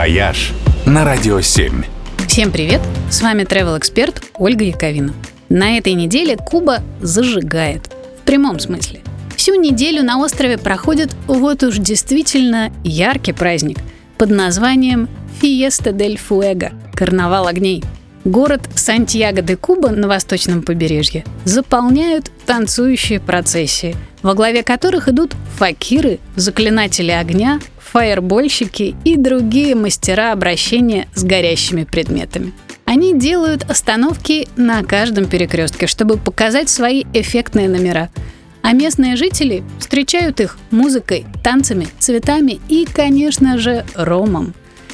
«Вояж» на Радио 7. Всем привет! С вами travel эксперт Ольга Яковина. На этой неделе Куба зажигает. В прямом смысле. Всю неделю на острове проходит вот уж действительно яркий праздник под названием Фиеста дель Фуэго – Карнавал огней. Город Сантьяго-де-Куба на восточном побережье заполняют танцующие процессии, во главе которых идут факиры, заклинатели огня, фаербольщики и другие мастера обращения с горящими предметами. Они делают остановки на каждом перекрестке, чтобы показать свои эффектные номера. А местные жители встречают их музыкой, танцами, цветами и, конечно же, ромом.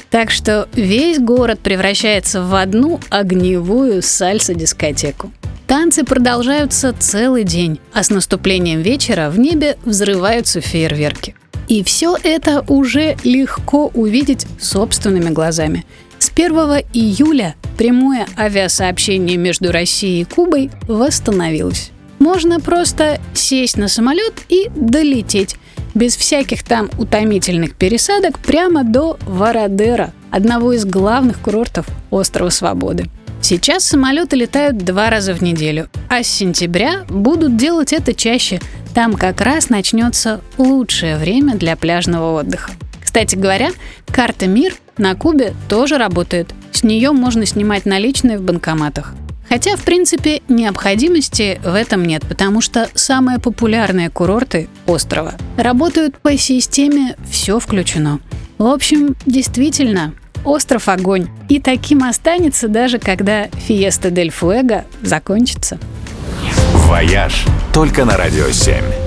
Так что весь город превращается в одну огневую сальсо-дискотеку. Танцы продолжаются целый день, а с наступлением вечера в небе взрываются фейерверки. И все это уже легко увидеть собственными глазами. С 1 июля прямое авиасообщение между Россией и Кубой восстановилось. Можно просто сесть на самолет и долететь без всяких там утомительных пересадок прямо до Варадера, одного из главных курортов острова Свободы. Сейчас самолеты летают два раза в неделю, а с сентября будут делать это чаще. Там как раз начнется лучшее время для пляжного отдыха. Кстати говоря, карта МИР на Кубе тоже работает. С нее можно снимать наличные в банкоматах. Хотя, в принципе, необходимости в этом нет, потому что самые популярные курорты острова работают по системе «все включено». В общем, действительно, остров огонь. И таким останется даже когда Фиеста дель Фуэго закончится. «Вояж» только на «Радио 7».